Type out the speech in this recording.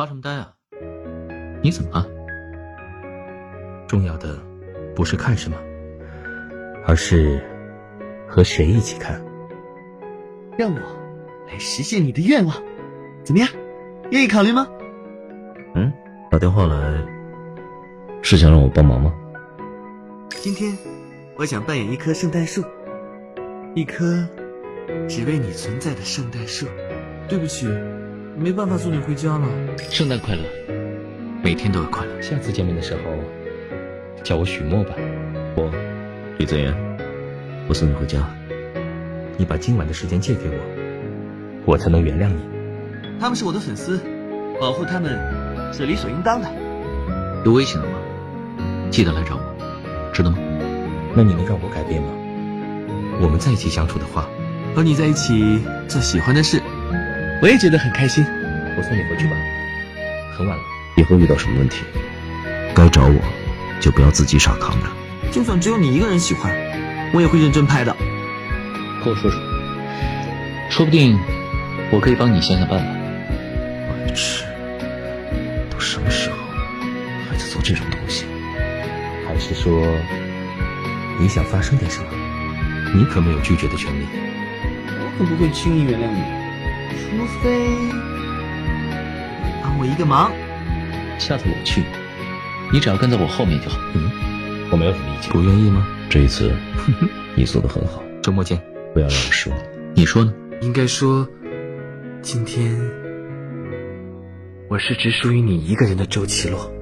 发什么呆啊？你怎么了？重要的不是看什么，而是和谁一起看。让我来实现你的愿望，怎么样？愿意考虑吗？嗯，打电话来是想让我帮忙吗？今天我想扮演一棵圣诞树，一棵只为你存在的圣诞树。对不起，没办法送你回家了。圣诞快乐，每天都要快乐。下次见面的时候叫我许墨吧。我李泽言，我送你回家。你把今晚的时间借给我，我才能原谅你。他们是我的粉丝，保护他们是理所应当的。有危险了吗？记得来找我，知道吗？那你能让我改变吗？我们在一起相处的话，和你在一起做喜欢的事，我也觉得很开心。我送你回去吧，很晚了。以后遇到什么问题，该找我，就不要自己傻扛着。就算只有你一个人喜欢，我也会认真拍的。和我说说，说不定我可以帮你想想办法。白痴，都什么时候了，还在做这种东西？还是说你想发生点什么？你可没有拒绝的权利。我可不会轻易原谅你，除非你帮我一个忙。下次我去，你只要跟在我后面就好。嗯，我没有什么意见。不愿意吗？这一次你做的很好，周末见。不要让我失望。你说呢？应该说，今天我是只属于你一个人的周奇洛。